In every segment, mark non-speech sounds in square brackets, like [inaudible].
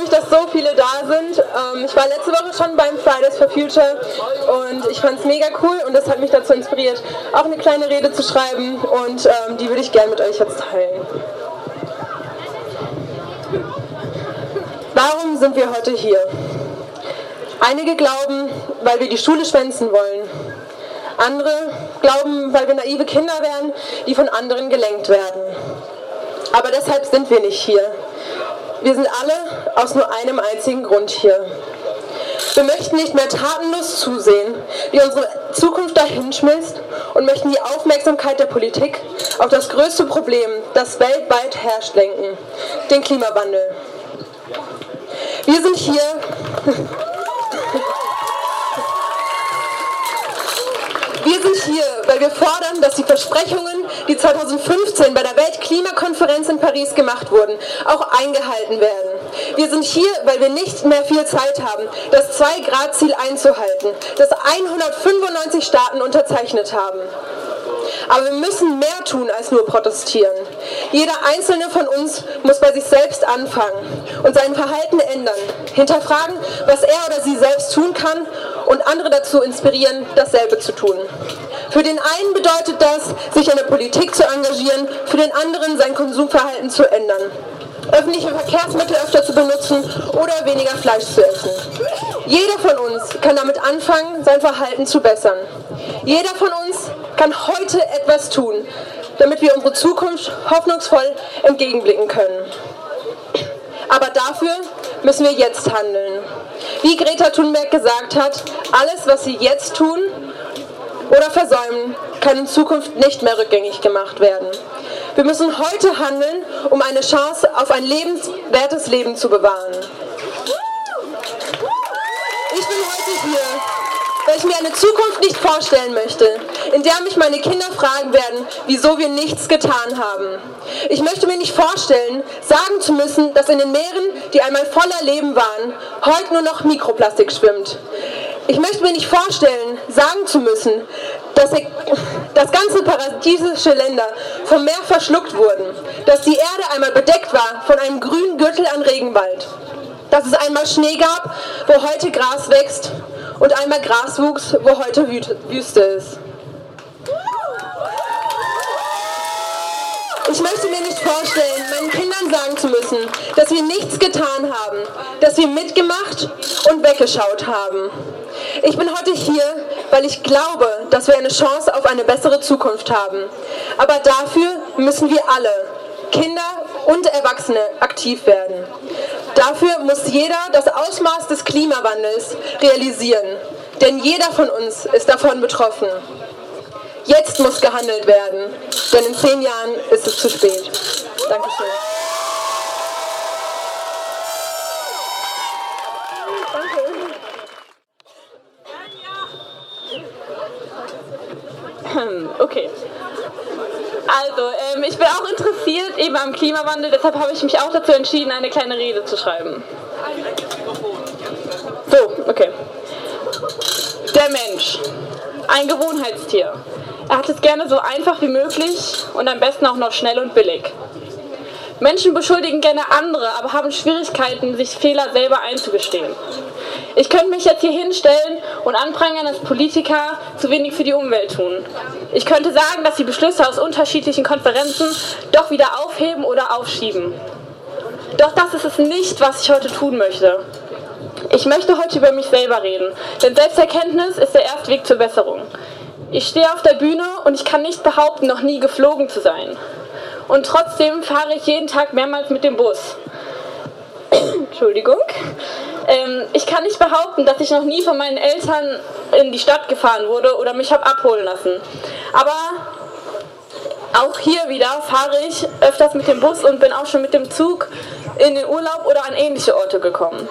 mich, dass so viele da sind. Ähm, ich war letzte Woche schon beim Fridays for Future und ich fand es mega cool und das hat mich dazu inspiriert, auch eine kleine Rede zu schreiben und ähm, die würde ich gerne mit euch jetzt teilen. Warum sind wir heute hier? Einige glauben, weil wir die Schule schwänzen wollen. Andere glauben, weil wir naive Kinder wären, die von anderen gelenkt werden. Aber deshalb sind wir nicht hier. Wir sind alle aus nur einem einzigen Grund hier. Wir möchten nicht mehr tatenlos zusehen, wie unsere Zukunft dahinschmilzt und möchten die Aufmerksamkeit der Politik auf das größte Problem, das weltweit herrscht, lenken, den Klimawandel. Wir sind hier [laughs] Wir sind hier, weil wir fordern, dass die Versprechungen, die 2015 bei der Weltklimakonferenz in Paris gemacht wurden, auch eingehalten werden. Wir sind hier, weil wir nicht mehr viel Zeit haben, das 2-Grad-Ziel einzuhalten, das 195 Staaten unterzeichnet haben. Aber wir müssen mehr tun als nur protestieren. Jeder einzelne von uns muss bei sich selbst anfangen und sein Verhalten ändern, hinterfragen, was er oder sie selbst tun kann und andere dazu inspirieren, dasselbe zu tun. Für den einen bedeutet das, sich in der Politik zu engagieren, für den anderen sein Konsumverhalten zu ändern öffentliche Verkehrsmittel öfter zu benutzen oder weniger Fleisch zu essen. Jeder von uns kann damit anfangen, sein Verhalten zu bessern. Jeder von uns kann heute etwas tun, damit wir unsere Zukunft hoffnungsvoll entgegenblicken können. Aber dafür müssen wir jetzt handeln. Wie Greta Thunberg gesagt hat, alles, was Sie jetzt tun oder versäumen, kann in Zukunft nicht mehr rückgängig gemacht werden. Wir müssen heute handeln, um eine Chance auf ein lebenswertes Leben zu bewahren. Ich bin heute hier, weil ich mir eine Zukunft nicht vorstellen möchte, in der mich meine Kinder fragen werden, wieso wir nichts getan haben. Ich möchte mir nicht vorstellen, sagen zu müssen, dass in den Meeren, die einmal voller Leben waren, heute nur noch Mikroplastik schwimmt. Ich möchte mir nicht vorstellen, sagen zu müssen, dass, dass ganze paradiesische Länder vom Meer verschluckt wurden, dass die Erde einmal bedeckt war von einem grünen Gürtel an Regenwald, dass es einmal Schnee gab, wo heute Gras wächst und einmal Gras wuchs, wo heute Wüste ist. Ich möchte mir nicht vorstellen, meinen Kindern sagen zu müssen, dass wir nichts getan haben, dass wir mitgemacht und weggeschaut haben. Ich bin heute hier, weil ich glaube, dass wir eine Chance auf eine bessere Zukunft haben. Aber dafür müssen wir alle, Kinder und Erwachsene, aktiv werden. Dafür muss jeder das Ausmaß des Klimawandels realisieren, denn jeder von uns ist davon betroffen. Jetzt muss gehandelt werden, denn in zehn Jahren ist es zu spät. Dankeschön. Okay. Also, ähm, ich bin auch interessiert eben am Klimawandel, deshalb habe ich mich auch dazu entschieden, eine kleine Rede zu schreiben. So, okay. Der Mensch. Ein Gewohnheitstier. Er hat es gerne so einfach wie möglich und am besten auch noch schnell und billig. Menschen beschuldigen gerne andere, aber haben Schwierigkeiten, sich Fehler selber einzugestehen. Ich könnte mich jetzt hier hinstellen und anprangern, dass Politiker zu wenig für die Umwelt tun. Ich könnte sagen, dass sie Beschlüsse aus unterschiedlichen Konferenzen doch wieder aufheben oder aufschieben. Doch das ist es nicht, was ich heute tun möchte. Ich möchte heute über mich selber reden, denn Selbsterkenntnis ist der erste Weg zur Besserung. Ich stehe auf der Bühne und ich kann nicht behaupten, noch nie geflogen zu sein. Und trotzdem fahre ich jeden Tag mehrmals mit dem Bus. [coughs] Entschuldigung. Ähm, ich kann nicht behaupten, dass ich noch nie von meinen Eltern in die Stadt gefahren wurde oder mich habe abholen lassen. Aber auch hier wieder fahre ich öfters mit dem Bus und bin auch schon mit dem Zug in den Urlaub oder an ähnliche Orte gekommen.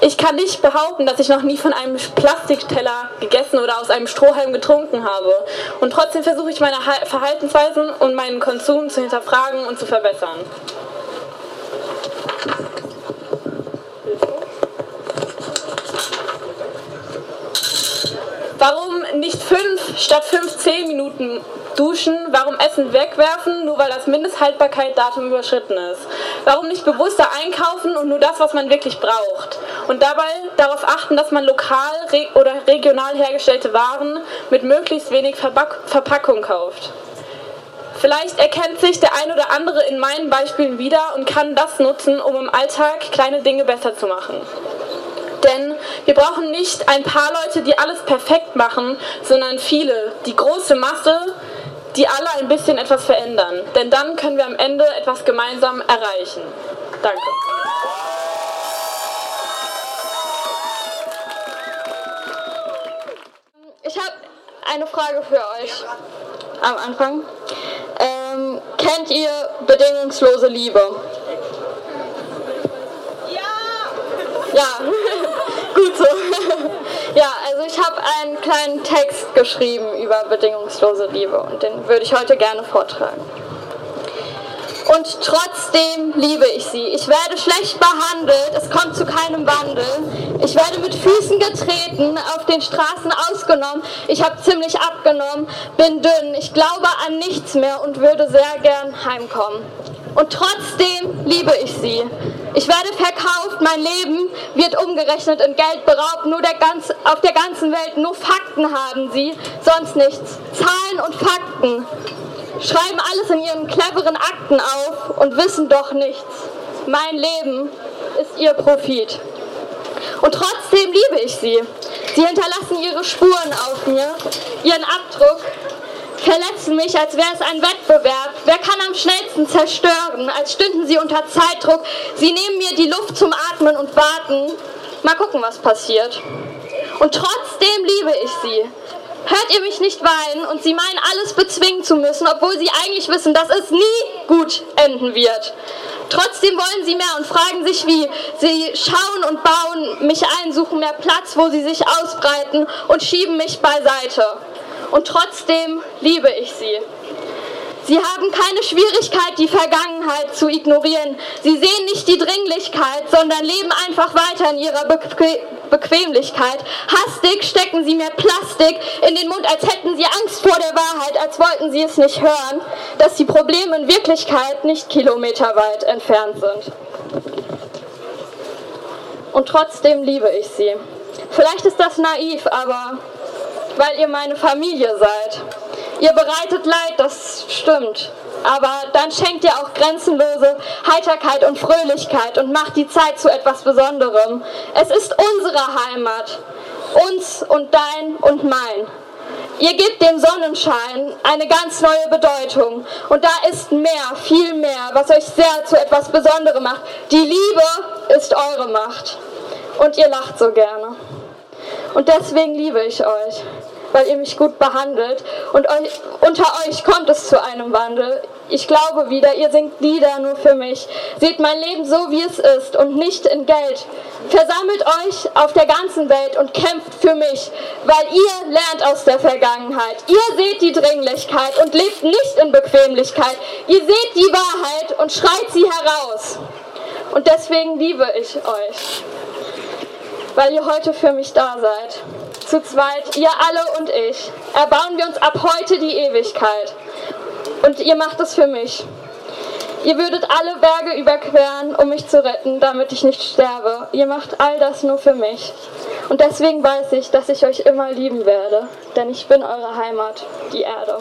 Ich kann nicht behaupten, dass ich noch nie von einem Plastikteller gegessen oder aus einem Strohhalm getrunken habe. Und trotzdem versuche ich meine Verhaltensweisen und meinen Konsum zu hinterfragen und zu verbessern. Warum nicht fünf statt fünf, zehn Minuten duschen? Warum Essen wegwerfen, nur weil das Mindesthaltbarkeitsdatum überschritten ist? Warum nicht bewusster einkaufen und nur das, was man wirklich braucht? Und dabei darauf achten, dass man lokal oder regional hergestellte Waren mit möglichst wenig Verpackung kauft. Vielleicht erkennt sich der ein oder andere in meinen Beispielen wieder und kann das nutzen, um im Alltag kleine Dinge besser zu machen. Denn wir brauchen nicht ein paar Leute, die alles perfekt machen, sondern viele, die große Masse, die alle ein bisschen etwas verändern. Denn dann können wir am Ende etwas gemeinsam erreichen. Danke. Eine Frage für euch am Anfang. Ähm, kennt ihr bedingungslose Liebe? Ja! Ja, [laughs] gut so. ja, also ich habe einen kleinen Text geschrieben über bedingungslose Liebe und den würde ich heute gerne vortragen und trotzdem liebe ich sie. Ich werde schlecht behandelt, es kommt zu keinem Wandel. Ich werde mit Füßen getreten, auf den Straßen ausgenommen. Ich habe ziemlich abgenommen, bin dünn, ich glaube an nichts mehr und würde sehr gern heimkommen. Und trotzdem liebe ich sie. Ich werde verkauft, mein Leben wird umgerechnet in Geld beraubt. Nur der ganz, auf der ganzen Welt nur Fakten haben sie, sonst nichts. Zahlen und Fakten schreiben alles in ihren cleveren Akten auf und wissen doch nichts. Mein Leben ist ihr Profit. Und trotzdem liebe ich sie. Sie hinterlassen ihre Spuren auf mir, ihren Abdruck, verletzen mich, als wäre es ein Wettbewerb. Wer kann am schnellsten zerstören, als stünden sie unter Zeitdruck. Sie nehmen mir die Luft zum Atmen und warten. Mal gucken, was passiert. Und trotzdem liebe ich sie. Hört ihr mich nicht weinen und sie meinen alles bezwingen zu müssen, obwohl sie eigentlich wissen, dass es nie gut enden wird. Trotzdem wollen sie mehr und fragen sich wie. Sie schauen und bauen mich ein, suchen mehr Platz, wo sie sich ausbreiten und schieben mich beiseite. Und trotzdem liebe ich sie. Sie haben keine Schwierigkeit, die Vergangenheit zu ignorieren. Sie sehen nicht die Dringlichkeit, sondern leben einfach weiter in ihrer Beque Bequemlichkeit. Hastig stecken sie mir Plastik in den Mund, als hätten sie Angst vor der Wahrheit, als wollten sie es nicht hören, dass die Probleme in Wirklichkeit nicht kilometerweit entfernt sind. Und trotzdem liebe ich sie. Vielleicht ist das naiv, aber weil ihr meine Familie seid. Ihr bereitet Leid, das stimmt. Aber dann schenkt ihr auch grenzenlose Heiterkeit und Fröhlichkeit und macht die Zeit zu etwas Besonderem. Es ist unsere Heimat. Uns und dein und mein. Ihr gebt dem Sonnenschein eine ganz neue Bedeutung. Und da ist mehr, viel mehr, was euch sehr zu etwas Besonderem macht. Die Liebe ist eure Macht. Und ihr lacht so gerne. Und deswegen liebe ich euch weil ihr mich gut behandelt. Und euch, unter euch kommt es zu einem Wandel. Ich glaube wieder, ihr singt Lieder nur für mich. Seht mein Leben so, wie es ist und nicht in Geld. Versammelt euch auf der ganzen Welt und kämpft für mich, weil ihr lernt aus der Vergangenheit. Ihr seht die Dringlichkeit und lebt nicht in Bequemlichkeit. Ihr seht die Wahrheit und schreit sie heraus. Und deswegen liebe ich euch, weil ihr heute für mich da seid zu zweit, ihr alle und ich, erbauen wir uns ab heute die Ewigkeit. Und ihr macht es für mich. Ihr würdet alle Berge überqueren, um mich zu retten, damit ich nicht sterbe. Ihr macht all das nur für mich. Und deswegen weiß ich, dass ich euch immer lieben werde, denn ich bin eure Heimat, die Erde.